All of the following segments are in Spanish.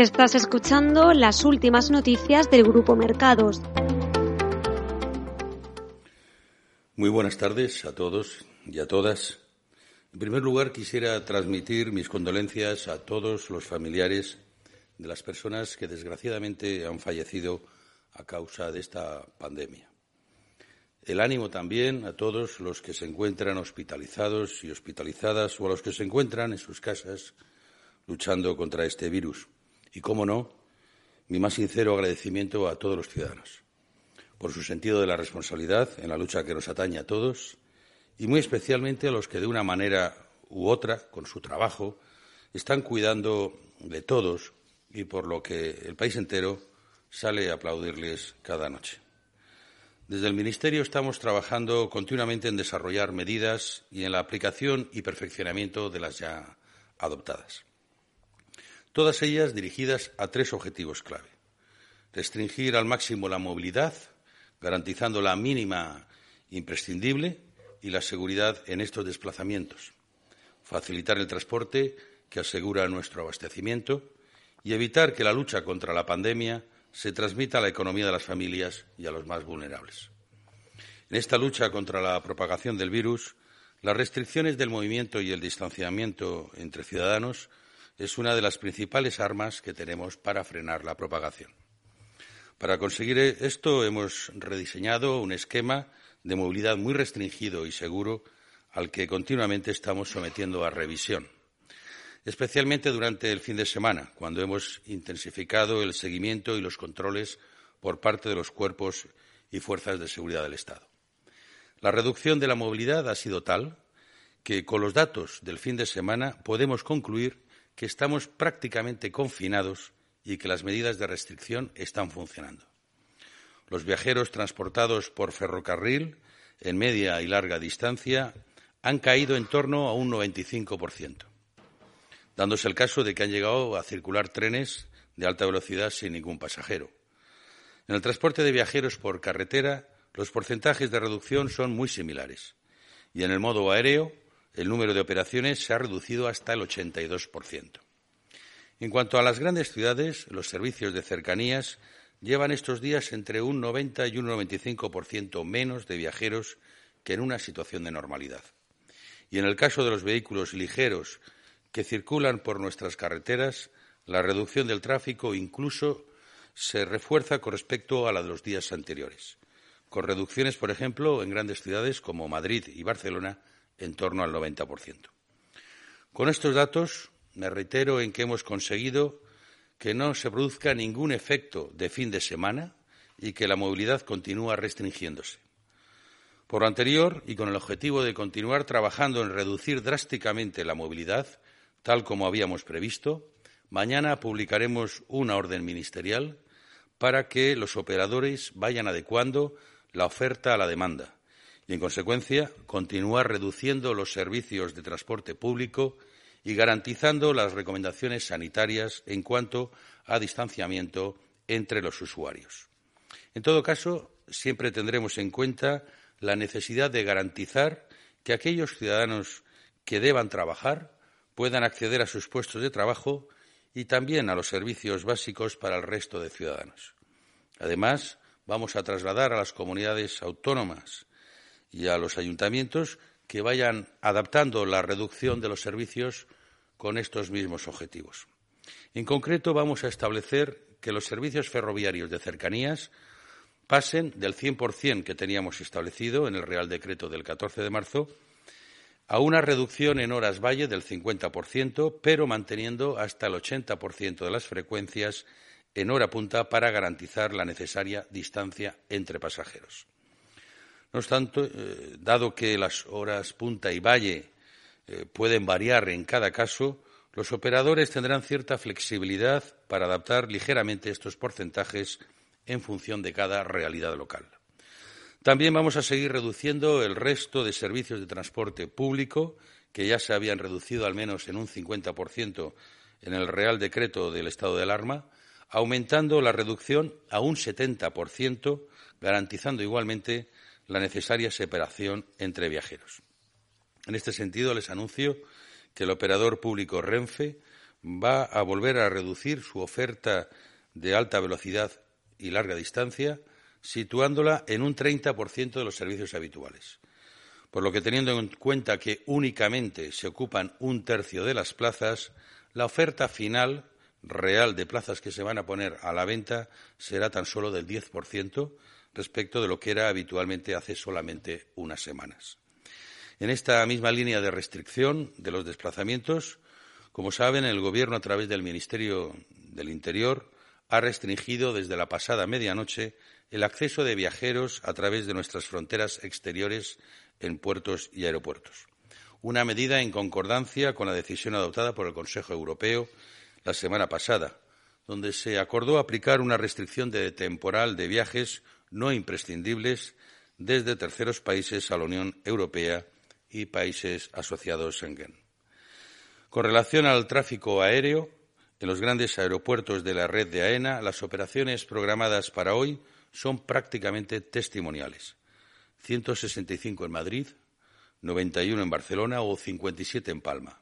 Estás escuchando las últimas noticias del Grupo Mercados. Muy buenas tardes a todos y a todas. En primer lugar, quisiera transmitir mis condolencias a todos los familiares de las personas que desgraciadamente han fallecido a causa de esta pandemia. El ánimo también a todos los que se encuentran hospitalizados y hospitalizadas o a los que se encuentran en sus casas luchando contra este virus. Y, cómo no, mi más sincero agradecimiento a todos los ciudadanos por su sentido de la responsabilidad en la lucha que nos atañe a todos y muy especialmente a los que de una manera u otra, con su trabajo, están cuidando de todos y por lo que el país entero sale a aplaudirles cada noche. Desde el Ministerio estamos trabajando continuamente en desarrollar medidas y en la aplicación y perfeccionamiento de las ya adoptadas todas ellas dirigidas a tres objetivos clave. Restringir al máximo la movilidad, garantizando la mínima imprescindible y la seguridad en estos desplazamientos. Facilitar el transporte que asegura nuestro abastecimiento y evitar que la lucha contra la pandemia se transmita a la economía de las familias y a los más vulnerables. En esta lucha contra la propagación del virus, las restricciones del movimiento y el distanciamiento entre ciudadanos es una de las principales armas que tenemos para frenar la propagación. Para conseguir esto hemos rediseñado un esquema de movilidad muy restringido y seguro al que continuamente estamos sometiendo a revisión, especialmente durante el fin de semana, cuando hemos intensificado el seguimiento y los controles por parte de los cuerpos y fuerzas de seguridad del Estado. La reducción de la movilidad ha sido tal que, con los datos del fin de semana, podemos concluir que estamos prácticamente confinados y que las medidas de restricción están funcionando. Los viajeros transportados por ferrocarril en media y larga distancia han caído en torno a un 95%, dándose el caso de que han llegado a circular trenes de alta velocidad sin ningún pasajero. En el transporte de viajeros por carretera, los porcentajes de reducción son muy similares. Y en el modo aéreo, el número de operaciones se ha reducido hasta el 82%. En cuanto a las grandes ciudades, los servicios de cercanías llevan estos días entre un 90 y un 95% menos de viajeros que en una situación de normalidad. Y en el caso de los vehículos ligeros que circulan por nuestras carreteras, la reducción del tráfico incluso se refuerza con respecto a la de los días anteriores, con reducciones, por ejemplo, en grandes ciudades como Madrid y Barcelona en torno al 90%. Con estos datos, me reitero en que hemos conseguido que no se produzca ningún efecto de fin de semana y que la movilidad continúa restringiéndose. Por lo anterior, y con el objetivo de continuar trabajando en reducir drásticamente la movilidad, tal como habíamos previsto, mañana publicaremos una orden ministerial para que los operadores vayan adecuando la oferta a la demanda y, en consecuencia, continuar reduciendo los servicios de transporte público y garantizando las recomendaciones sanitarias en cuanto a distanciamiento entre los usuarios. En todo caso, siempre tendremos en cuenta la necesidad de garantizar que aquellos ciudadanos que deban trabajar puedan acceder a sus puestos de trabajo y también a los servicios básicos para el resto de ciudadanos. Además, vamos a trasladar a las comunidades autónomas y a los ayuntamientos que vayan adaptando la reducción de los servicios con estos mismos objetivos. En concreto, vamos a establecer que los servicios ferroviarios de cercanías pasen del 100% que teníamos establecido en el Real Decreto del 14 de marzo a una reducción en horas valle del 50%, pero manteniendo hasta el 80% de las frecuencias en hora punta para garantizar la necesaria distancia entre pasajeros. No obstante, eh, dado que las horas punta y valle eh, pueden variar en cada caso, los operadores tendrán cierta flexibilidad para adaptar ligeramente estos porcentajes en función de cada realidad local. También vamos a seguir reduciendo el resto de servicios de transporte público, que ya se habían reducido al menos en un 50% en el Real Decreto del estado de alarma, aumentando la reducción a un 70%, garantizando igualmente la necesaria separación entre viajeros. En este sentido, les anuncio que el operador público Renfe va a volver a reducir su oferta de alta velocidad y larga distancia, situándola en un 30% de los servicios habituales. Por lo que, teniendo en cuenta que únicamente se ocupan un tercio de las plazas, la oferta final real de plazas que se van a poner a la venta será tan solo del 10% respecto de lo que era habitualmente hace solamente unas semanas. En esta misma línea de restricción de los desplazamientos, como saben, el Gobierno, a través del Ministerio del Interior, ha restringido desde la pasada medianoche el acceso de viajeros a través de nuestras fronteras exteriores en puertos y aeropuertos. Una medida en concordancia con la decisión adoptada por el Consejo Europeo la semana pasada, donde se acordó aplicar una restricción de temporal de viajes no imprescindibles desde terceros países a la Unión Europea y países asociados Schengen. Con relación al tráfico aéreo, en los grandes aeropuertos de la red de AENA, las operaciones programadas para hoy son prácticamente testimoniales. 165 en Madrid, 91 en Barcelona o 57 en Palma.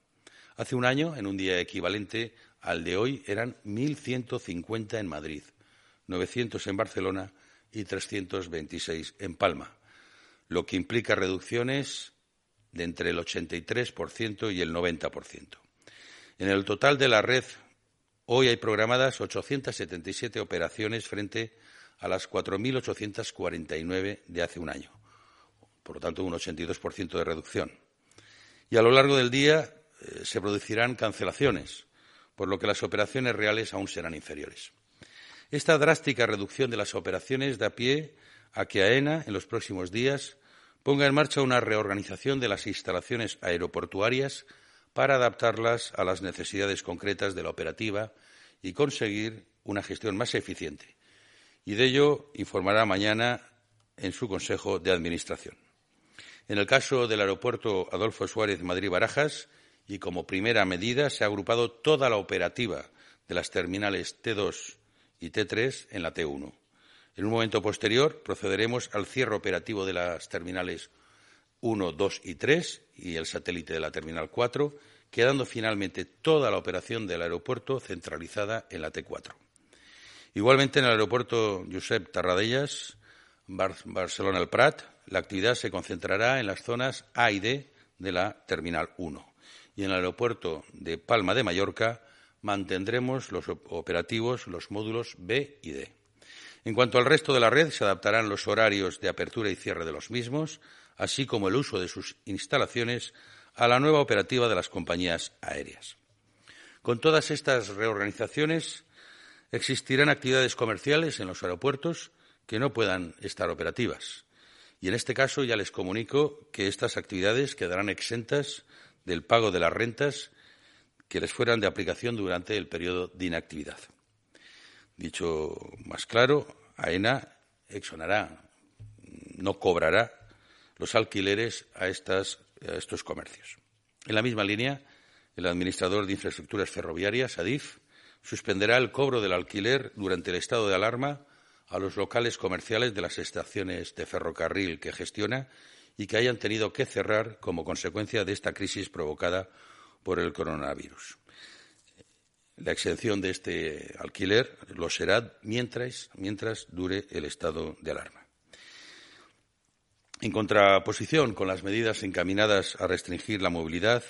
Hace un año, en un día equivalente al de hoy, eran 1.150 en Madrid, 900 en Barcelona y 326 en Palma, lo que implica reducciones de entre el 83% y el 90%. En el total de la red, hoy hay programadas 877 operaciones frente a las 4.849 de hace un año, por lo tanto, un 82% de reducción. Y a lo largo del día eh, se producirán cancelaciones, por lo que las operaciones reales aún serán inferiores. Esta drástica reducción de las operaciones da pie a que AENA, en los próximos días, ponga en marcha una reorganización de las instalaciones aeroportuarias para adaptarlas a las necesidades concretas de la operativa y conseguir una gestión más eficiente. Y de ello informará mañana en su Consejo de Administración. En el caso del aeropuerto Adolfo Suárez Madrid-Barajas, y como primera medida, se ha agrupado toda la operativa de las terminales T2 y T3 en la T1. En un momento posterior procederemos al cierre operativo de las terminales 1, 2 y 3 y el satélite de la terminal 4, quedando finalmente toda la operación del aeropuerto centralizada en la T4. Igualmente en el aeropuerto Josep Tarradellas, Barcelona El Prat, la actividad se concentrará en las zonas A y D de la terminal 1 y en el aeropuerto de Palma de Mallorca mantendremos los operativos los módulos B y D. En cuanto al resto de la red, se adaptarán los horarios de apertura y cierre de los mismos, así como el uso de sus instalaciones a la nueva operativa de las compañías aéreas. Con todas estas reorganizaciones, existirán actividades comerciales en los aeropuertos que no puedan estar operativas. Y en este caso ya les comunico que estas actividades quedarán exentas del pago de las rentas que les fueran de aplicación durante el periodo de inactividad. Dicho más claro, AENA exonará, no cobrará los alquileres a, a estos comercios. En la misma línea, el administrador de infraestructuras ferroviarias, ADIF, suspenderá el cobro del alquiler durante el estado de alarma a los locales comerciales de las estaciones de ferrocarril que gestiona y que hayan tenido que cerrar como consecuencia de esta crisis provocada por el coronavirus. La exención de este alquiler lo será mientras, mientras dure el estado de alarma. En contraposición con las medidas encaminadas a restringir la movilidad,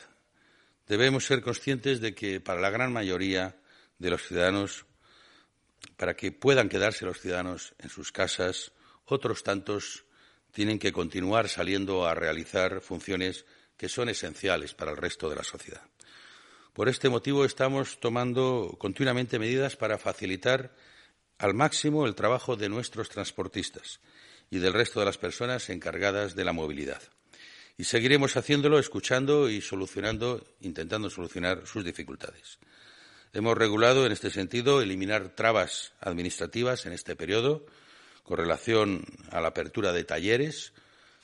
debemos ser conscientes de que para la gran mayoría de los ciudadanos, para que puedan quedarse los ciudadanos en sus casas, otros tantos tienen que continuar saliendo a realizar funciones que son esenciales para el resto de la sociedad. Por este motivo estamos tomando continuamente medidas para facilitar al máximo el trabajo de nuestros transportistas y del resto de las personas encargadas de la movilidad. y seguiremos haciéndolo escuchando y solucionando, intentando solucionar sus dificultades. Hemos regulado en este sentido eliminar trabas administrativas en este periodo con relación a la apertura de talleres,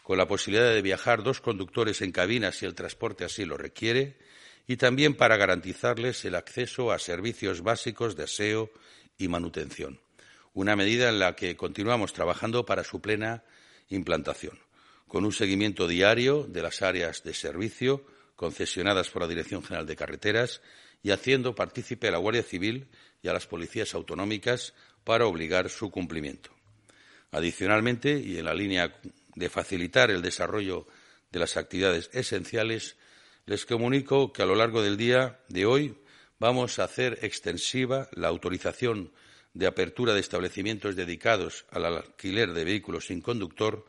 con la posibilidad de viajar dos conductores en cabina si el transporte así lo requiere, y también para garantizarles el acceso a servicios básicos de aseo y manutención, una medida en la que continuamos trabajando para su plena implantación, con un seguimiento diario de las áreas de servicio concesionadas por la Dirección General de Carreteras y haciendo partícipe a la Guardia Civil y a las policías autonómicas para obligar su cumplimiento. Adicionalmente, y en la línea de facilitar el desarrollo de las actividades esenciales, les comunico que a lo largo del día de hoy vamos a hacer extensiva la autorización de apertura de establecimientos dedicados al alquiler de vehículos sin conductor,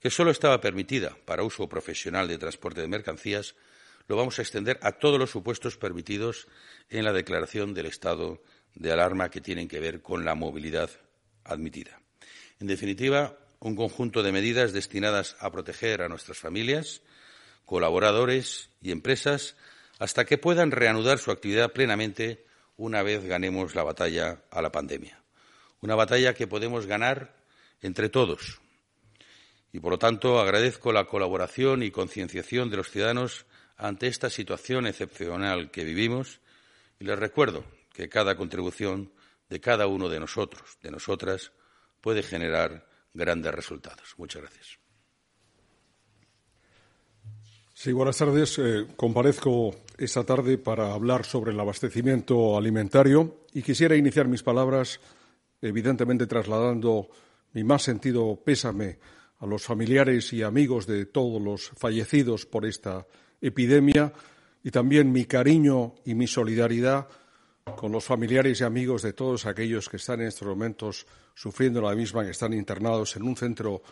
que solo estaba permitida para uso profesional de transporte de mercancías, lo vamos a extender a todos los supuestos permitidos en la declaración del estado de alarma que tienen que ver con la movilidad admitida. En definitiva, un conjunto de medidas destinadas a proteger a nuestras familias, colaboradores y empresas hasta que puedan reanudar su actividad plenamente una vez ganemos la batalla a la pandemia. Una batalla que podemos ganar entre todos. Y, por lo tanto, agradezco la colaboración y concienciación de los ciudadanos ante esta situación excepcional que vivimos y les recuerdo que cada contribución de cada uno de nosotros, de nosotras, puede generar grandes resultados. Muchas gracias. Buenas tardes. Eh, comparezco esta tarde para hablar sobre el abastecimiento alimentario y quisiera iniciar mis palabras, evidentemente trasladando mi más sentido pésame a los familiares y amigos de todos los fallecidos por esta epidemia y también mi cariño y mi solidaridad con los familiares y amigos de todos aquellos que están en estos momentos sufriendo la misma, que están internados en un centro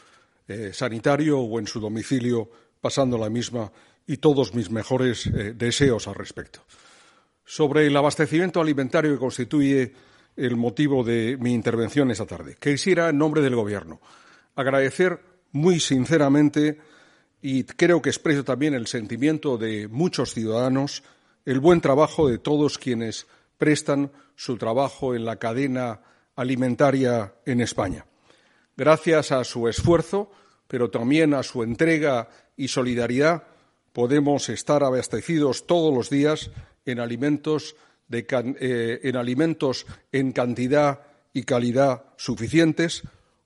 eh, sanitario o en su domicilio pasando la misma y todos mis mejores eh, deseos al respecto. Sobre el abastecimiento alimentario que constituye el motivo de mi intervención esta tarde, quisiera, en nombre del Gobierno, agradecer muy sinceramente y creo que expreso también el sentimiento de muchos ciudadanos el buen trabajo de todos quienes prestan su trabajo en la cadena alimentaria en España. Gracias a su esfuerzo, pero también a su entrega y solidaridad, podemos estar abastecidos todos los días en alimentos, eh, en, alimentos en cantidad y calidad suficientes,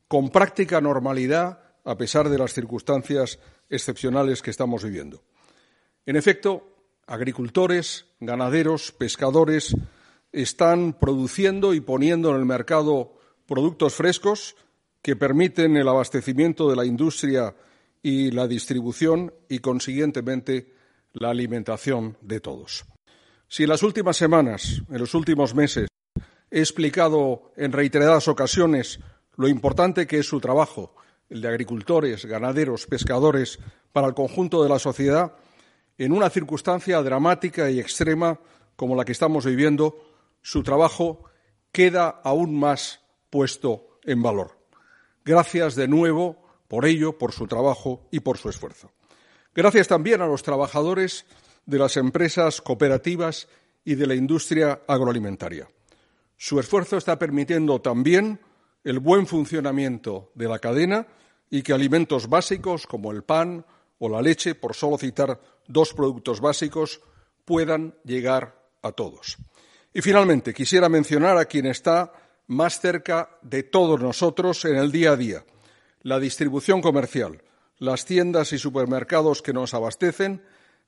con práctica normalidad, a pesar de las circunstancias excepcionales que estamos viviendo. En efecto, agricultores, ganaderos, pescadores, están produciendo y poniendo en el mercado productos frescos que permiten el abastecimiento de la industria y la distribución y, consiguientemente, la alimentación de todos. Si en las últimas semanas, en los últimos meses, he explicado en reiteradas ocasiones lo importante que es su trabajo, el de agricultores, ganaderos, pescadores, para el conjunto de la sociedad, en una circunstancia dramática y extrema como la que estamos viviendo, su trabajo queda aún más puesto en valor. Gracias de nuevo por ello, por su trabajo y por su esfuerzo. Gracias también a los trabajadores de las empresas cooperativas y de la industria agroalimentaria. Su esfuerzo está permitiendo también el buen funcionamiento de la cadena y que alimentos básicos como el pan o la leche, por solo citar dos productos básicos, puedan llegar a todos. Y finalmente, quisiera mencionar a quien está más cerca de todos nosotros en el día a día, la distribución comercial, las tiendas y supermercados que nos abastecen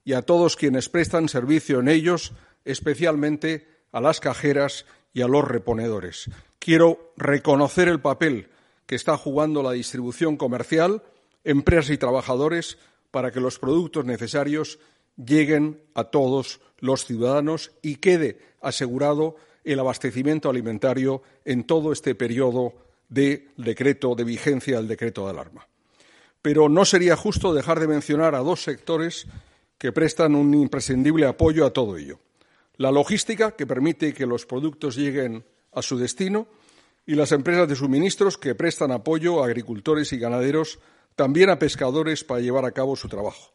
y a todos quienes prestan servicio en ellos, especialmente a las cajeras y a los reponedores. Quiero reconocer el papel que está jugando la distribución comercial, empresas y trabajadores para que los productos necesarios lleguen a todos los ciudadanos y quede asegurado el abastecimiento alimentario en todo este periodo de decreto de vigencia del decreto de alarma. Pero no sería justo dejar de mencionar a dos sectores que prestan un imprescindible apoyo a todo ello. La logística, que permite que los productos lleguen a su destino, y las empresas de suministros que prestan apoyo a agricultores y ganaderos, también a pescadores para llevar a cabo su trabajo.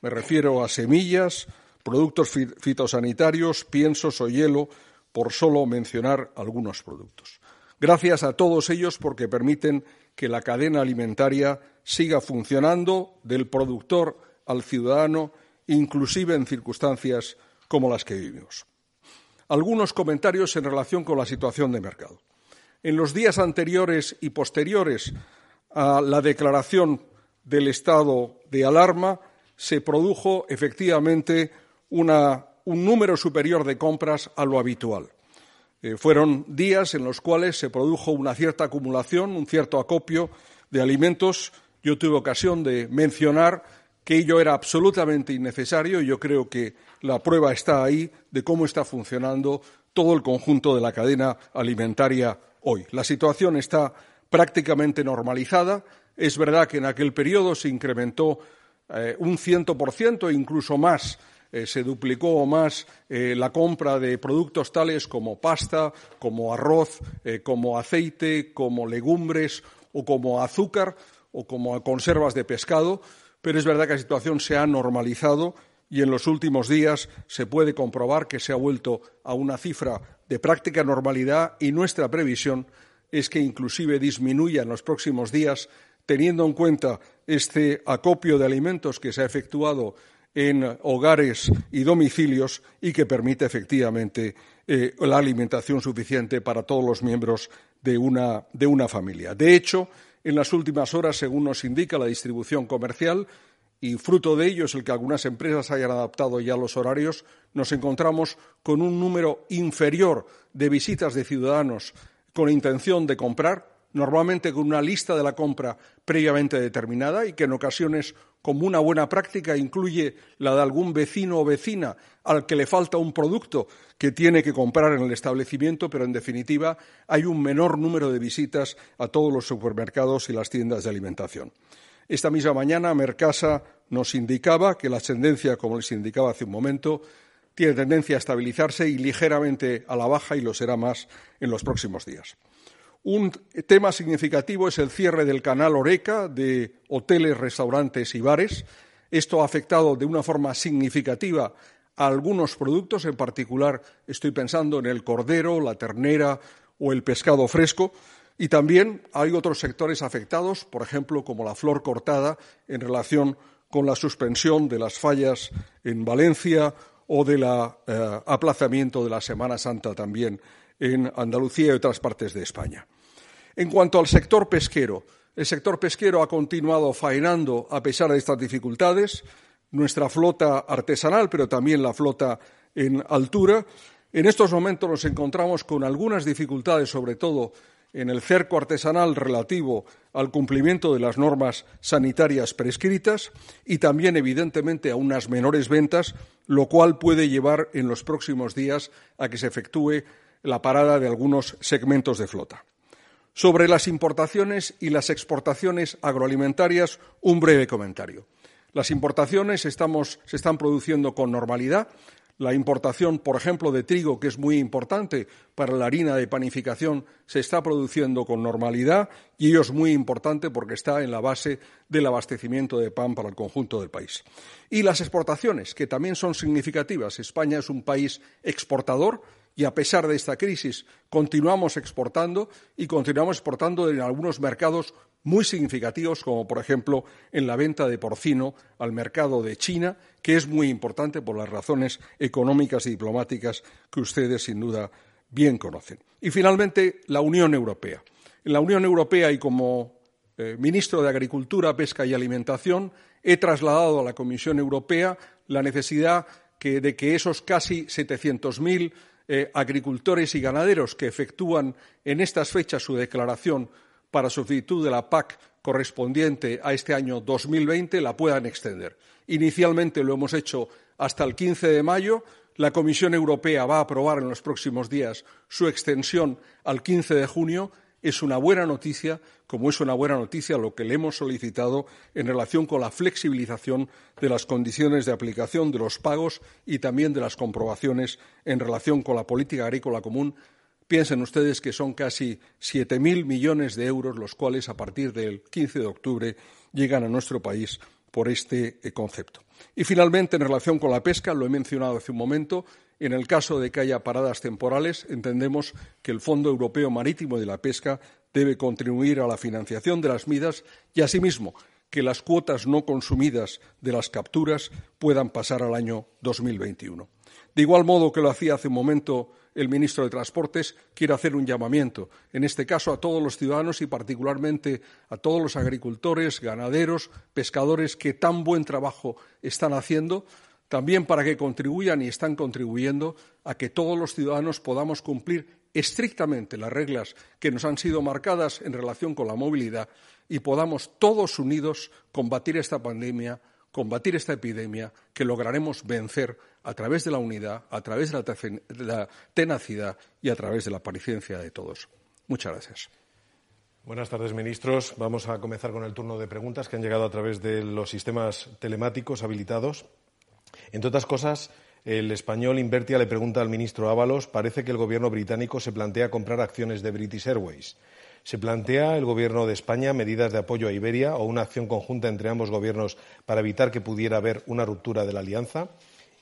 Me refiero a semillas, productos fitosanitarios, piensos o hielo, por solo mencionar algunos productos. Gracias a todos ellos porque permiten que la cadena alimentaria siga funcionando del productor al ciudadano, inclusive en circunstancias como las que vivimos. Algunos comentarios en relación con la situación de mercado. En los días anteriores y posteriores a la declaración del estado de alarma, se produjo efectivamente un número superior de compras a lo habitual. Eh, fueron días en los cuales se produjo una cierta acumulación, un cierto acopio de alimentos. Yo tuve ocasión de mencionar que ello era absolutamente innecesario y yo creo que la prueba está ahí de cómo está funcionando todo el conjunto de la cadena alimentaria hoy. La situación está prácticamente normalizada. Es verdad que en aquel periodo se incrementó eh, un ciento por ciento e incluso más eh, se duplicó o más eh, la compra de productos tales como pasta, como arroz, eh, como aceite, como legumbres o como azúcar o como conservas de pescado, pero es verdad que la situación se ha normalizado y en los últimos días se puede comprobar que se ha vuelto a una cifra de práctica normalidad y nuestra previsión es que inclusive disminuya en los próximos días, teniendo en cuenta este acopio de alimentos que se ha efectuado en hogares y domicilios y que permite efectivamente eh, la alimentación suficiente para todos los miembros de una, de una familia. De hecho, en las últimas horas, según nos indica la distribución comercial, y fruto de ello es el que algunas empresas hayan adaptado ya los horarios, nos encontramos con un número inferior de visitas de ciudadanos con intención de comprar, normalmente con una lista de la compra previamente determinada y que en ocasiones como una buena práctica incluye la de algún vecino o vecina al que le falta un producto que tiene que comprar en el establecimiento, pero en definitiva hay un menor número de visitas a todos los supermercados y las tiendas de alimentación. Esta misma mañana Mercasa nos indicaba que la tendencia, como les indicaba hace un momento, tiene tendencia a estabilizarse y ligeramente a la baja y lo será más en los próximos días. Un tema significativo es el cierre del canal Oreca de hoteles, restaurantes y bares. Esto ha afectado de una forma significativa a algunos productos, en particular estoy pensando en el cordero, la ternera o el pescado fresco, y también hay otros sectores afectados, por ejemplo, como la flor cortada, en relación con la suspensión de las fallas en Valencia o del eh, aplazamiento de la Semana Santa también en Andalucía y otras partes de España. En cuanto al sector pesquero, el sector pesquero ha continuado faenando a pesar de estas dificultades. Nuestra flota artesanal, pero también la flota en altura. En estos momentos nos encontramos con algunas dificultades, sobre todo en el cerco artesanal relativo al cumplimiento de las normas sanitarias prescritas y también, evidentemente, a unas menores ventas, lo cual puede llevar en los próximos días a que se efectúe la parada de algunos segmentos de flota. Sobre las importaciones y las exportaciones agroalimentarias, un breve comentario. Las importaciones se están produciendo con normalidad. La importación, por ejemplo, de trigo, que es muy importante para la harina de panificación, se está produciendo con normalidad y ello es muy importante porque está en la base del abastecimiento de pan para el conjunto del país. Y las exportaciones, que también son significativas. España es un país exportador y a pesar de esta crisis continuamos exportando y continuamos exportando en algunos mercados muy significativos, como por ejemplo en la venta de porcino al mercado de China, que es muy importante por las razones económicas y diplomáticas que ustedes sin duda bien conocen. Y finalmente, la Unión Europea. En la Unión Europea y como eh, ministro de Agricultura, Pesca y Alimentación he trasladado a la Comisión Europea la necesidad de que esos casi 700.000 eh, agricultores y ganaderos que efectúan en estas fechas su declaración para solicitud de la PAC correspondiente a este año 2020 la puedan extender. Inicialmente lo hemos hecho hasta el 15 de mayo. La Comisión Europea va a aprobar en los próximos días su extensión al 15 de junio es una buena noticia, como es una buena noticia lo que le hemos solicitado en relación con la flexibilización de las condiciones de aplicación de los pagos y también de las comprobaciones en relación con la política agrícola común. Piensen ustedes que son casi 7.000 millones de euros los cuales, a partir del 15 de octubre, llegan a nuestro país por este eh, concepto. Y finalmente, en relación con la pesca, lo he mencionado hace un momento, en el caso de que haya paradas temporales, entendemos que el Fondo Europeo Marítimo de la Pesca debe contribuir a la financiación de las midas y, asimismo, que las cuotas no consumidas de las capturas puedan pasar al año 2021. De igual modo que lo hacía hace un momento el ministro de Transportes, quiero hacer un llamamiento, en este caso a todos los ciudadanos y particularmente a todos los agricultores, ganaderos, pescadores que tan buen trabajo están haciendo, también para que contribuyan y están contribuyendo a que todos los ciudadanos podamos cumplir estrictamente las reglas que nos han sido marcadas en relación con la movilidad y podamos todos unidos combatir esta pandemia, combatir esta epidemia que lograremos vencer a través de la unidad, a través de la tenacidad y a través de la paciencia de todos. Muchas gracias. Buenas tardes, ministros. Vamos a comenzar con el turno de preguntas que han llegado a través de los sistemas telemáticos habilitados. Entre otras cosas, el español Invertia le pregunta al ministro Ábalos, parece que el gobierno británico se plantea comprar acciones de British Airways. ¿Se plantea el Gobierno de España medidas de apoyo a Iberia o una acción conjunta entre ambos gobiernos para evitar que pudiera haber una ruptura de la alianza?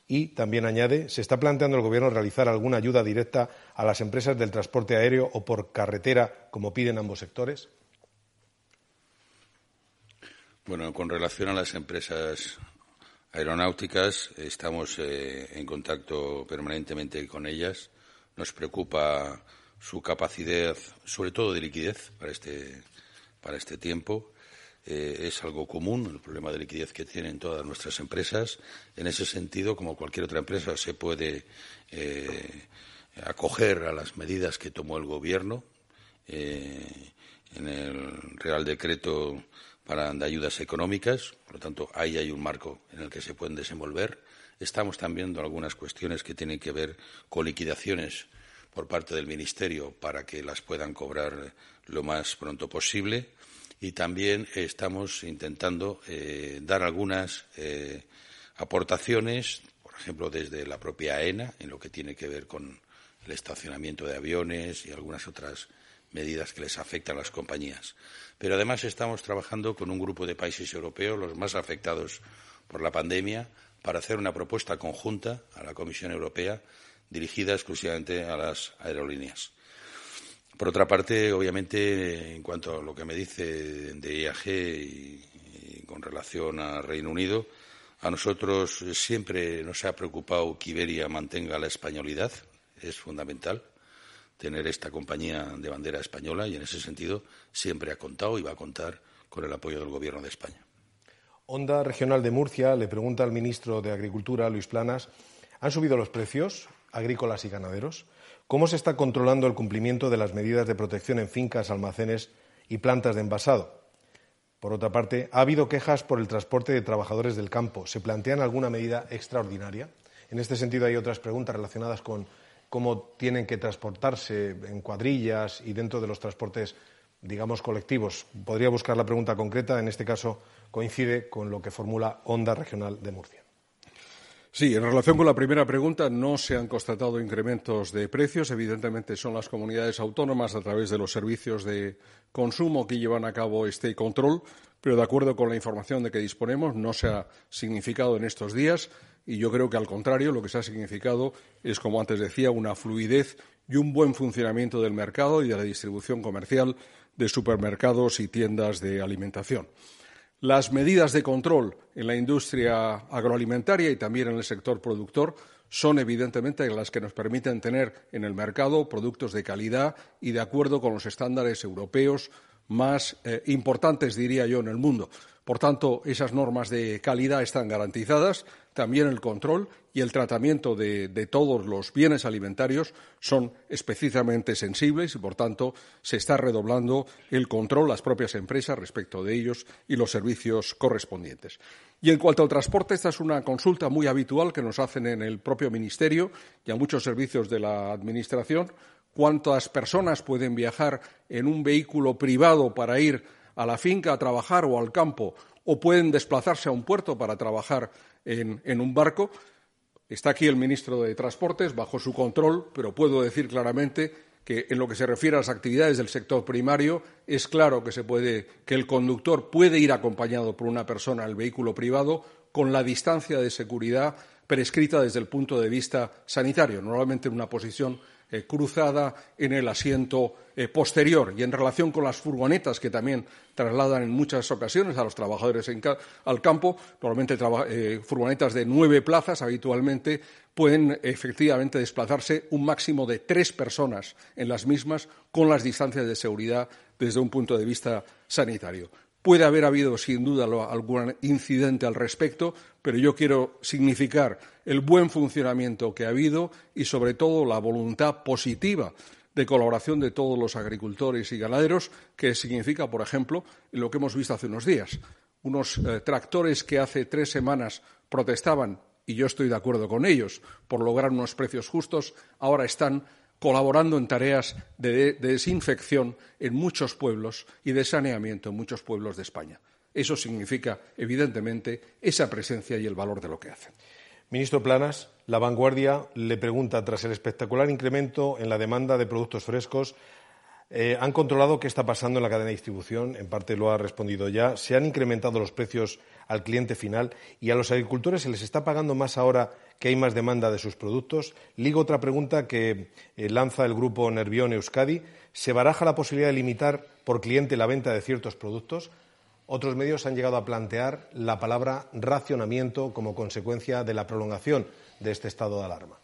Y también añade, ¿se está planteando el Gobierno realizar alguna ayuda directa a las empresas del transporte aéreo o por carretera, como piden ambos sectores? Bueno, con relación a las empresas aeronáuticas, estamos eh, en contacto permanentemente con ellas. Nos preocupa su capacidad, sobre todo de liquidez, para este, para este tiempo. Eh, es algo común el problema de liquidez que tienen todas nuestras empresas. En ese sentido, como cualquier otra empresa, se puede eh, acoger a las medidas que tomó el Gobierno eh, en el Real Decreto para de ayudas económicas. Por lo tanto, ahí hay un marco en el que se pueden desenvolver. Estamos también viendo algunas cuestiones que tienen que ver con liquidaciones por parte del Ministerio para que las puedan cobrar lo más pronto posible. Y también estamos intentando eh, dar algunas eh, aportaciones, por ejemplo, desde la propia AENA, en lo que tiene que ver con el estacionamiento de aviones y algunas otras medidas que les afectan a las compañías. Pero además estamos trabajando con un grupo de países europeos, los más afectados por la pandemia, para hacer una propuesta conjunta a la Comisión Europea dirigida exclusivamente a las aerolíneas. Por otra parte, obviamente, en cuanto a lo que me dice de IAG y, con relación al Reino Unido, a nosotros siempre nos ha preocupado que Iberia mantenga la españolidad. Es fundamental tener esta compañía de bandera española y, en ese sentido, siempre ha contado y va a contar con el apoyo del Gobierno de España. Onda Regional de Murcia le pregunta al ministro de Agricultura, Luis Planas, ¿han subido los precios? Agrícolas y ganaderos? ¿Cómo se está controlando el cumplimiento de las medidas de protección en fincas, almacenes y plantas de envasado? Por otra parte, ha habido quejas por el transporte de trabajadores del campo. ¿Se plantean alguna medida extraordinaria? En este sentido, hay otras preguntas relacionadas con cómo tienen que transportarse en cuadrillas y dentro de los transportes, digamos, colectivos. Podría buscar la pregunta concreta. En este caso, coincide con lo que formula Onda Regional de Murcia. Sí, en relación con la primera pregunta, no se han constatado incrementos de precios. Evidentemente, son las comunidades autónomas a través de los servicios de consumo que llevan a cabo este control, pero de acuerdo con la información de que disponemos, no se ha significado en estos días y yo creo que, al contrario, lo que se ha significado es, como antes decía, una fluidez y un buen funcionamiento del mercado y de la distribución comercial de supermercados y tiendas de alimentación. Las medidas de control en la industria agroalimentaria y también en el sector productor son evidentemente las que nos permiten tener en el mercado productos de calidad y de acuerdo con los estándares europeos más eh, importantes, diría yo, en el mundo. Por tanto, esas normas de calidad están garantizadas, también el control y el tratamiento de, todos los bienes alimentarios son específicamente sensibles y, por tanto, se está redoblando el control, las propias empresas respecto de ellos y los servicios correspondientes. Y en cuanto al transporte, esta es una consulta muy habitual que nos hacen en el propio Ministerio y a muchos servicios de la Administración. ¿Cuántas personas pueden viajar en un vehículo privado para ir a la finca a trabajar o al campo o pueden desplazarse a un puerto para trabajar en, un barco. Está aquí el ministro de Transportes bajo su control, pero puedo decir claramente que en lo que se refiere a las actividades del sector primario es claro que se puede que el conductor puede ir acompañado por una persona el vehículo privado con la distancia de seguridad prescrita desde el punto de vista sanitario, normalmente en una posición eh, cruzada en el asiento eh, posterior y en relación con las furgonetas que también trasladan en muchas ocasiones a los trabajadores al campo, normalmente eh, furgonetas de nueve plazas habitualmente pueden efectivamente desplazarse un máximo de tres personas en las mismas con las distancias de seguridad desde un punto de vista sanitario. Puede haber habido, sin duda, algún incidente al respecto, pero yo quiero significar el buen funcionamiento que ha habido y, sobre todo, la voluntad positiva de colaboración de todos los agricultores y ganaderos, que significa, por ejemplo, lo que hemos visto hace unos días. Unos eh, tractores que hace tres semanas protestaban, y yo estoy de acuerdo con ellos, por lograr unos precios justos, ahora están colaborando en tareas de, desinfección en muchos pueblos y de saneamiento en muchos pueblos de España. Eso significa, evidentemente, esa presencia y el valor de lo que hacen. Ministro Planas, La Vanguardia le pregunta, tras el espectacular incremento en la demanda de productos frescos, eh, ¿han controlado qué está pasando en la cadena de distribución? En parte lo ha respondido ya. ¿Se han incrementado los precios al cliente final y a los agricultores se les está pagando más ahora que hay más demanda de sus productos. Ligo otra pregunta que eh, lanza el grupo Nervión Euskadi. ¿Se baraja la posibilidad de limitar por cliente la venta de ciertos productos? Otros medios han llegado a plantear la palabra racionamiento como consecuencia de la prolongación de este estado de alarma.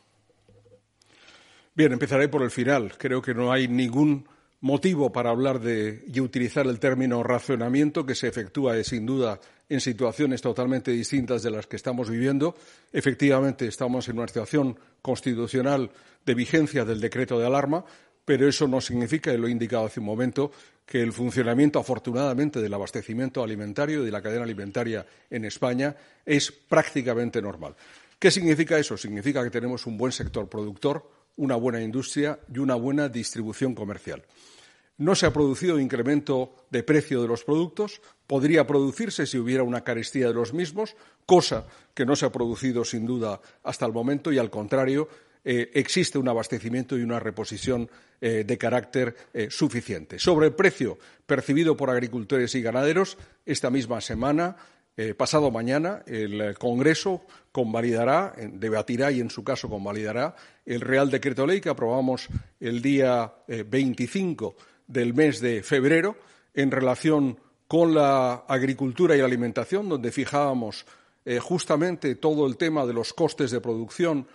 Bien, empezaré por el final. Creo que no hay ningún motivo para hablar de y utilizar el término racionamiento que se efectúa sin duda en situaciones totalmente distintas de las que estamos viviendo. Efectivamente, estamos en una situación constitucional de vigencia del decreto de alarma, pero eso no significa, y lo he indicado hace un momento, que el funcionamiento, afortunadamente, del abastecimiento alimentario y de la cadena alimentaria en España es prácticamente normal. ¿Qué significa eso? Significa que tenemos un buen sector productor, una buena industria y una buena distribución comercial. No se ha producido incremento de precio de los productos, podría producirse si hubiera una carestía de los mismos, cosa que no se ha producido sin duda hasta el momento y al contrario eh, existe un abastecimiento y una reposición eh, de carácter eh, suficiente. Sobre el precio percibido por agricultores y ganaderos, esta misma semana pasado mañana el Congreso convalidará, debatirá y en su caso convalidará el Real Decreto Ley que aprobamos el día 25 del mes de febrero en relación con la agricultura y la alimentación, donde fijábamos eh, justamente todo el tema de los costes de producción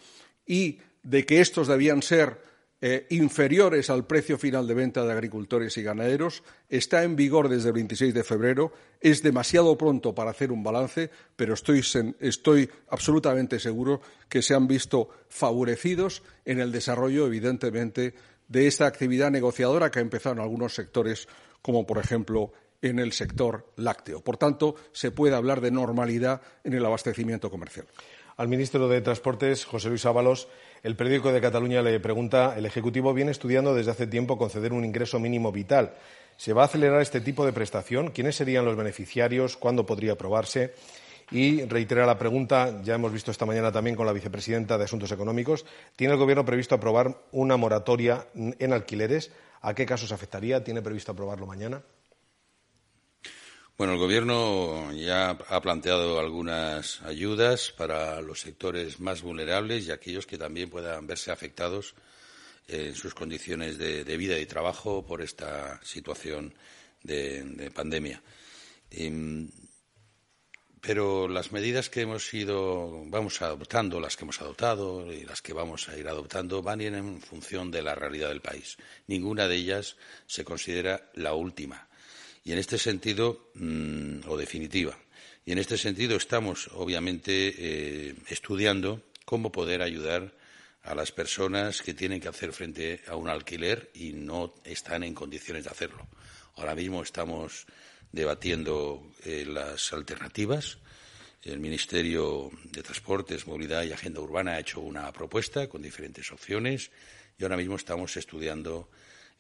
y de que estos debían ser eh, inferiores al precio final de venta de agricultores y ganaderos, está en vigor desde el 26 de febrero. Es demasiado pronto para hacer un balance, pero estoy, estoy absolutamente seguro que se han visto favorecidos en el desarrollo, evidentemente, de esta actividad negociadora que ha empezado en algunos sectores, como por ejemplo en el sector lácteo. Por tanto, se puede hablar de normalidad en el abastecimiento comercial. Al ministro de Transportes, José Luis Ábalos, el periódico de Cataluña le pregunta el Ejecutivo viene estudiando desde hace tiempo conceder un ingreso mínimo vital. ¿Se va a acelerar este tipo de prestación? ¿Quiénes serían los beneficiarios? ¿Cuándo podría aprobarse? Y reitera la pregunta, ya hemos visto esta mañana también con la vicepresidenta de Asuntos Económicos, ¿tiene el Gobierno previsto aprobar una moratoria en alquileres? ¿A qué casos afectaría? ¿Tiene previsto aprobarlo mañana? Bueno, el Gobierno ya ha planteado algunas ayudas para los sectores más vulnerables y aquellos que también puedan verse afectados en sus condiciones de, vida y trabajo por esta situación de, pandemia. Em, pero las medidas que hemos ido, vamos adoptando, las que hemos adoptado y las que vamos a ir adoptando, van en función de la realidad del país. Ninguna de ellas se considera la última. Y en este sentido, mm, o definitiva. Y en este sentido estamos, obviamente, eh, estudiando cómo poder ayudar a las personas que tienen que hacer frente a un alquiler y no están en condiciones de hacerlo. Ahora mismo estamos debatiendo eh, las alternativas. El Ministerio de Transportes, Movilidad y Agenda Urbana ha hecho una propuesta con diferentes opciones y ahora mismo estamos estudiando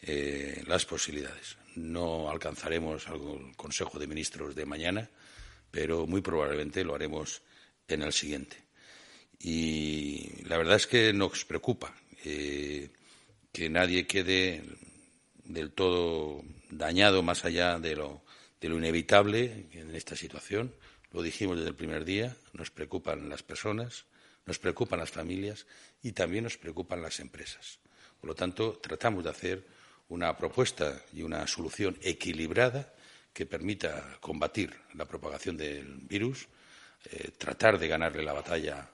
eh, las posibilidades. No alcanzaremos al Consejo de Ministros de mañana, pero muy probablemente lo haremos en el siguiente. Y la verdad es que nos preocupa. Eh, que nadie quede del todo dañado más allá de lo, de lo inevitable en esta situación. Lo dijimos desde el primer día, nos preocupan las personas, nos preocupan las familias y también nos preocupan las empresas. Por lo tanto, tratamos de hacer una propuesta y una solución equilibrada que permita combatir la propagación del virus, eh, tratar de ganarle la batalla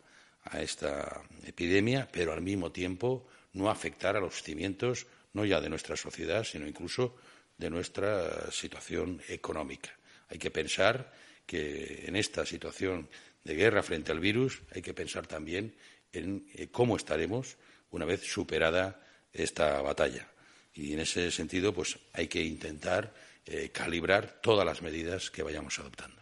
a esta epidemia, pero al mismo tiempo no afectar a los cimientos no ya de nuestra sociedad, sino incluso de nuestra situación económica. Hay que pensar que en esta situación de guerra frente al virus hay que pensar también en eh, cómo estaremos una vez superada esta batalla. Y en ese sentido, pues hay que intentar eh, calibrar todas las medidas que vayamos adoptando.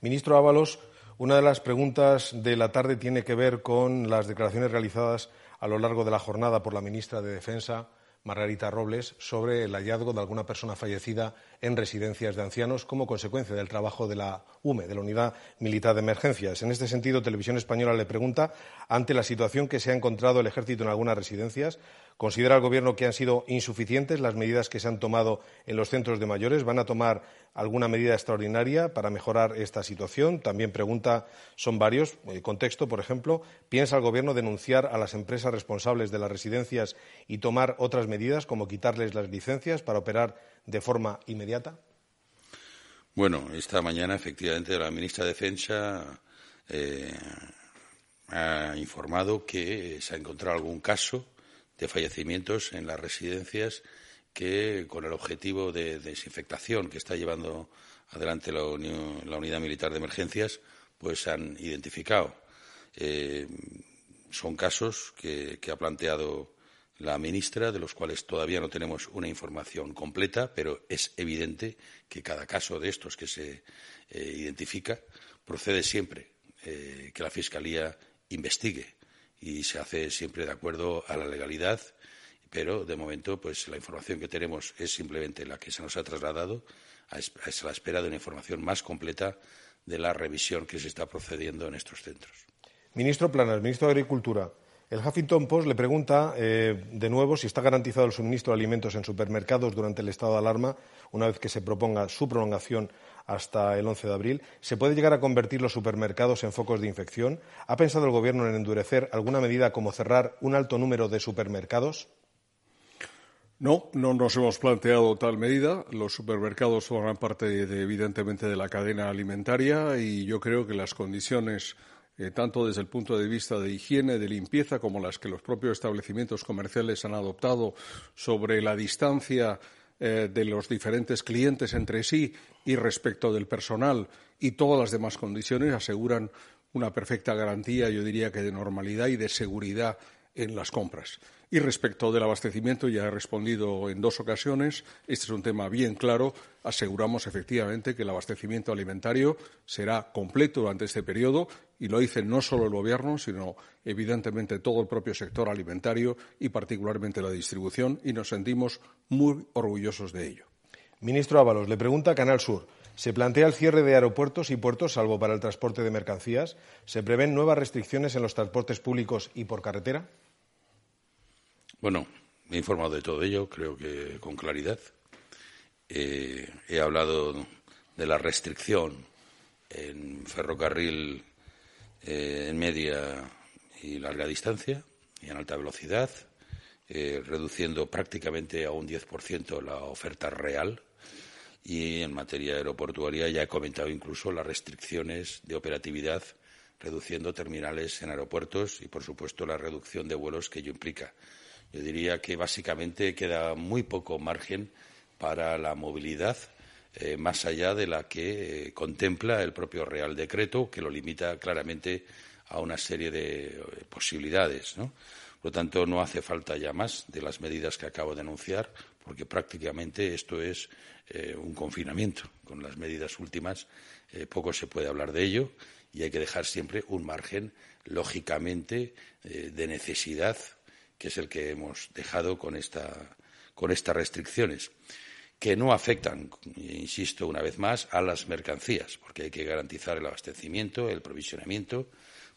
Ministro Ábalos, una de las preguntas de la tarde tiene que ver con las declaraciones realizadas a lo largo de la jornada por la ministra de Defensa, Margarita Robles, sobre el hallazgo de alguna persona fallecida en residencias de ancianos como consecuencia del trabajo de la UME, de la Unidad Militar de Emergencias. En este sentido, Televisión Española le pregunta, ante la situación que se ha encontrado el Ejército en algunas residencias, ¿Considera el Gobierno que han sido insuficientes las medidas que se han tomado en los centros de mayores? ¿Van a tomar alguna medida extraordinaria para mejorar esta situación? También pregunta, son varios. El contexto, por ejemplo, ¿piensa el Gobierno denunciar a las empresas responsables de las residencias y tomar otras medidas, como quitarles las licencias para operar de forma inmediata? Bueno, esta mañana, efectivamente, la ministra de Defensa eh, ha informado que se ha encontrado algún caso de fallecimientos en las residencias que, con el objetivo de desinfectación que está llevando adelante la, Unidad Militar de Emergencias, pues han identificado. Eh, son casos que, ha planteado la ministra, de los cuales todavía no tenemos una información completa, pero es evidente que cada caso de estos que se eh, identifica procede siempre eh, que la Fiscalía investigue y se hace siempre de acuerdo a la legalidad, pero de momento pues la información que tenemos es simplemente la que se nos ha trasladado, a, la espera de una información más completa de la revisión que se está procediendo en estos centros. Ministro Planas, ministro de Agricultura. El Huffington Post le pregunta eh, de nuevo si está garantizado el suministro de alimentos en supermercados durante el estado de alarma, una vez que se proponga su prolongación hasta el 11 de abril. ¿Se puede llegar a convertir los supermercados en focos de infección? ¿Ha pensado el Gobierno en endurecer alguna medida como cerrar un alto número de supermercados? No, no nos hemos planteado tal medida. Los supermercados forman parte, evidentemente, de la cadena alimentaria y yo creo que las condiciones eh, tanto desde el punto de vista de higiene, de limpieza, como las que los propios establecimientos comerciales han adoptado sobre la distancia eh, de los diferentes clientes entre sí y respecto del personal y todas las demás condiciones aseguran una perfecta garantía, yo diría que de normalidad y de seguridad en las compras. Y respecto del abastecimiento, ya he respondido en dos ocasiones. Este es un tema bien claro. Aseguramos efectivamente que el abastecimiento alimentario será completo durante este periodo y lo dice no solo el Gobierno, sino evidentemente todo el propio sector alimentario y particularmente la distribución y nos sentimos muy orgullosos de ello. Ministro Ábalos, le pregunta Canal Sur. ¿Se plantea el cierre de aeropuertos y puertos, salvo para el transporte de mercancías? ¿Se prevén nuevas restricciones en los transportes públicos y por carretera? Bueno, me he informado de todo ello, creo que con claridad. Eh, he hablado de la restricción en ferrocarril eh, en media y larga distancia y en alta velocidad, eh, reduciendo prácticamente a un 10% la oferta real. Y en materia aeroportuaria ya he comentado incluso las restricciones de operatividad, reduciendo terminales en aeropuertos y, por supuesto, la reducción de vuelos que ello implica. Yo diría que básicamente queda muy poco margen para la movilidad, eh, más allá de la que eh, contempla el propio Real Decreto, que lo limita claramente a una serie de eh, posibilidades. Por lo tanto, no hace falta ya más de las medidas que acabo de anunciar, porque prácticamente esto es un confinamiento. Con las medidas últimas poco se puede hablar de ello y hay que dejar siempre un margen, lógicamente, de necesidad que es el que hemos dejado con, estas restricciones, que no afectan, insisto una vez más, a las mercancías, porque hay que garantizar el abastecimiento, el provisionamiento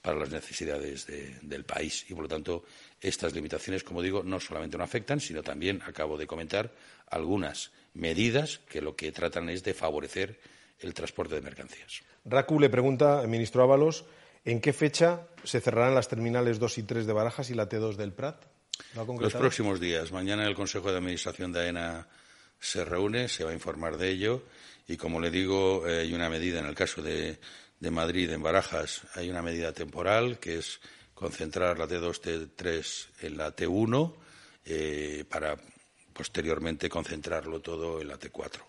para las necesidades del país y, por lo tanto, estas limitaciones, como digo, no solamente no afectan, sino también, acabo de comentar, algunas medidas que lo que tratan es de favorecer el transporte de mercancías. RACU le pregunta, ministro Ábalos, ¿en qué fecha se cerrarán las terminales 2 y 3 de Barajas y la T2 del Prat? Los próximos días. Mañana el Consejo de Administración de AENA se reúne, se va a informar de ello y, como le digo, eh, hay una medida en el caso de, Madrid, en Barajas, hay una medida temporal que es concentrar la T2, T3 en la T1 eh, para posteriormente concentrarlo todo en la T4.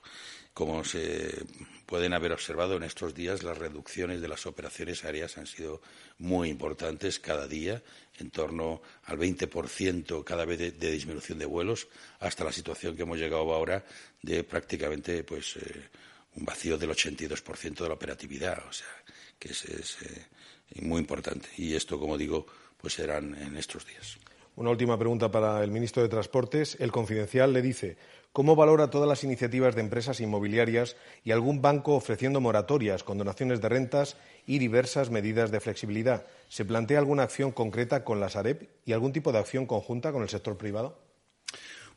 Como se pueden haber observado en estos días, las reducciones de las operaciones aéreas han sido muy importantes cada día, en torno al 20% cada vez de, disminución de vuelos, hasta la situación que hemos llegado ahora de prácticamente pues, eh, un vacío del 82% de la operatividad. O sea, que es, eh, muy importante. Y esto, como digo, pues serán en estos días. Una última pregunta para el ministro de Transportes. El Confidencial le dice ¿Cómo valora todas las iniciativas de empresas inmobiliarias y algún banco ofreciendo moratorias, condonaciones de rentas y diversas medidas de flexibilidad? ¿Se plantea alguna acción concreta con la Sareb y algún tipo de acción conjunta con el sector privado?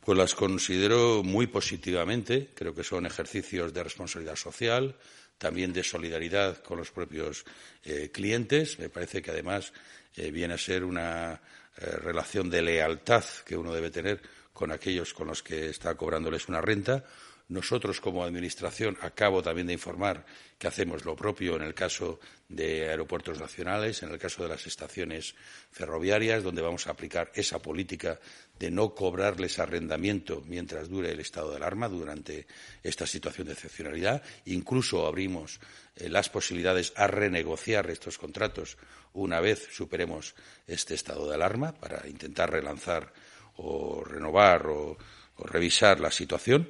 Pues las considero muy positivamente. Creo que son ejercicios de responsabilidad social, también de solidaridad con los propios eh, clientes. Me parece que además eh, viene a ser una eh, relación de lealtad que uno debe tener con aquellos con los que está cobrándoles una renta. Nosotros, como Administración, acabo también de informar que hacemos lo propio en el caso de aeropuertos nacionales, en el caso de las estaciones ferroviarias, donde vamos a aplicar esa política de no cobrarles arrendamiento mientras dure el estado de alarma durante esta situación de excepcionalidad. Incluso abrimos eh, las posibilidades a renegociar estos contratos una vez superemos este estado de alarma para intentar relanzar o renovar o, revisar la situación.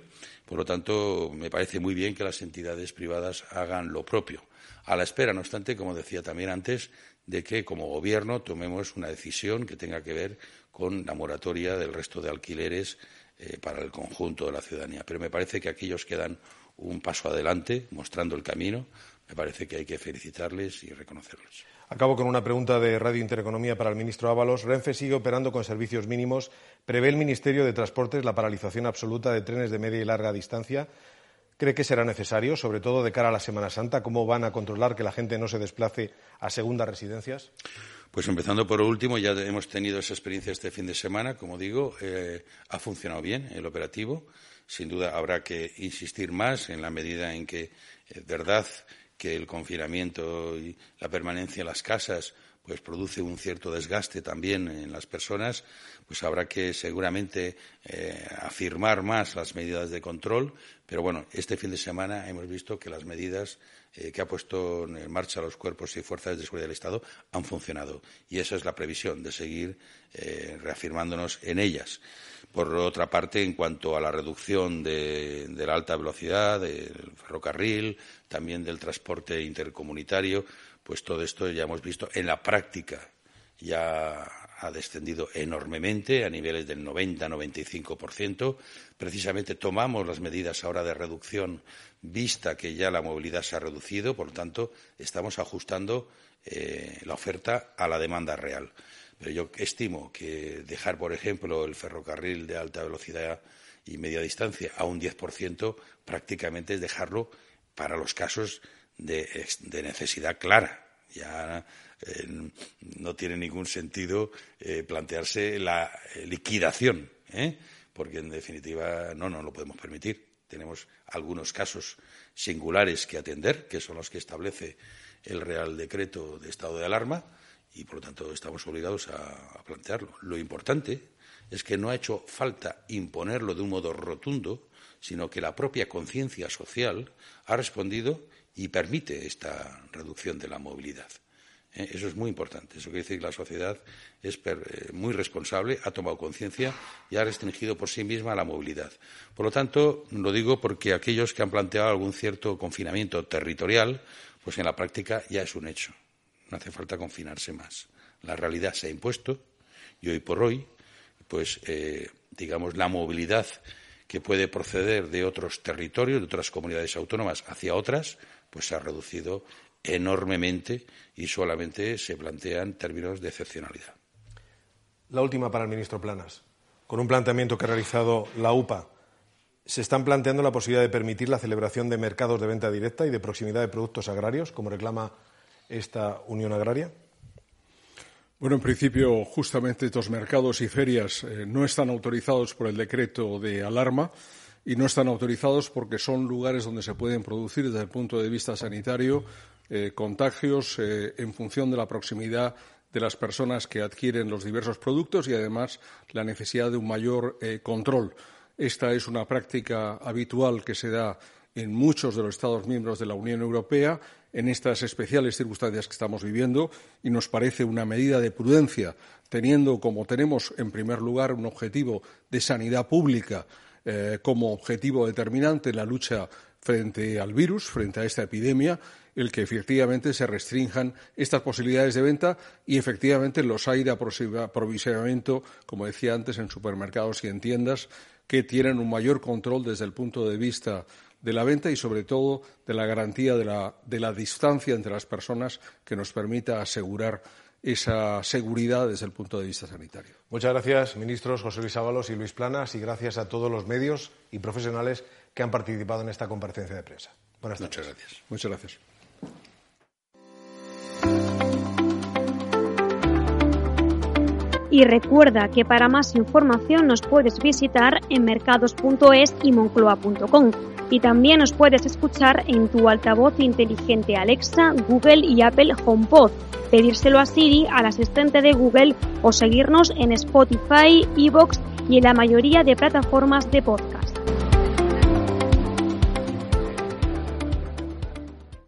Por lo tanto, me parece muy bien que las entidades privadas hagan lo propio. A la espera, no obstante, como decía también antes, de que como Gobierno tomemos una decisión que tenga que ver con la moratoria del resto de alquileres eh, para el conjunto de la ciudadanía. Pero me parece que aquellos que dan un paso adelante, mostrando el camino, me parece que hay que felicitarles y reconocerlos. Acabo con una pregunta de Radio Intereconomía para el ministro Ábalos. Renfe sigue operando con servicios mínimos. ¿Prevé el Ministerio de Transportes la paralización absoluta de trenes de media y larga distancia? ¿Cree que será necesario, sobre todo de cara a la Semana Santa? ¿Cómo van a controlar que la gente no se desplace a segundas residencias? Pues empezando por último, ya hemos tenido esa experiencia este fin de semana. Como digo, eh, ha funcionado bien el operativo. Sin duda habrá que insistir más en la medida en que, de eh, verdad, que el confinamiento y la permanencia en las casas pues produce un cierto desgaste también en las personas, pues habrá que seguramente eh, afirmar más las medidas de control. Pero bueno, este fin de semana hemos visto que las medidas eh, que ha puesto en marcha los cuerpos y fuerzas de seguridad del Estado han funcionado. Y esa es la previsión, de seguir eh, reafirmándonos en ellas. Por otra parte, en cuanto a la reducción de, la alta velocidad, del ferrocarril, también del transporte intercomunitario, pues todo esto ya hemos visto en la práctica ya ha descendido enormemente a niveles del 90-95%. Precisamente tomamos las medidas ahora de reducción vista que ya la movilidad se ha reducido, por lo tanto, estamos ajustando eh, la oferta a la demanda real. Pero yo estimo que dejar, por ejemplo, el ferrocarril de alta velocidad y media distancia a un 10% prácticamente es dejarlo para los casos de, necesidad clara. Ya eh, no tiene ningún sentido eh, plantearse la eh, liquidación, porque en definitiva no nos lo podemos permitir. Tenemos algunos casos singulares que atender, que son los que establece el Real Decreto de Estado de Alarma, y por lo tanto estamos obligados a, plantearlo. Lo importante es que no ha hecho falta imponerlo de un modo rotundo, sino que la propia conciencia social ha respondido y permite esta reducción de la movilidad. ¿Eh? Eso es muy importante. Eso quiere decir que la sociedad es eh, muy responsable, ha tomado conciencia y ha restringido por sí misma la movilidad. Por lo tanto, lo digo porque aquellos que han planteado algún cierto confinamiento territorial, pues en la práctica ya es un hecho. No hace falta confinarse más. La realidad se ha impuesto y hoy por hoy, pues, eh, digamos, la movilidad que puede proceder de otros territorios, de otras comunidades autónomas hacia otras, pues se ha reducido enormemente y solamente se plantean términos de excepcionalidad. La última para el ministro Planas. Con un planteamiento que ha realizado la UPA, se están planteando la posibilidad de permitir la celebración de mercados de venta directa y de proximidad de productos agrarios, como reclama esta Unión Agraria. Bueno, en principio, justamente estos mercados y ferias eh, no están autorizados por el decreto de alarma y no están autorizados porque son lugares donde se pueden producir, desde el punto de vista sanitario, eh, contagios eh, en función de la proximidad de las personas que adquieren los diversos productos y, además, la necesidad de un mayor control. Esta es una práctica habitual que se da en muchos de los Estados miembros de la Unión Europea en estas especiales circunstancias que estamos viviendo y nos parece una medida de prudencia, teniendo como tenemos, en primer lugar, un objetivo de sanidad pública eh, como objetivo determinante en la lucha frente al virus, frente a esta epidemia, el que efectivamente se restrinjan estas posibilidades de venta y efectivamente los hay de aprovisionamiento, como decía antes, en supermercados y en tiendas que tienen un mayor control desde el punto de vista de la venta y, sobre todo, de la garantía de la, distancia entre las personas que nos permita asegurar esa seguridad desde el punto de vista sanitario. Muchas gracias, ministros José Luis Ábalos y Luis Planas, y gracias a todos los medios y profesionales que han participado en esta comparecencia de prensa. Buenas Muchas gracias. Muchas gracias. Y recuerda que para más información nos puedes visitar en mercados.es y moncloa.com. Y también nos puedes escuchar en tu altavoz inteligente Alexa, Google y Apple HomePod, pedírselo a Siri, al asistente de Google o seguirnos en Spotify, Evox y en la mayoría de plataformas de podcast.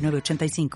85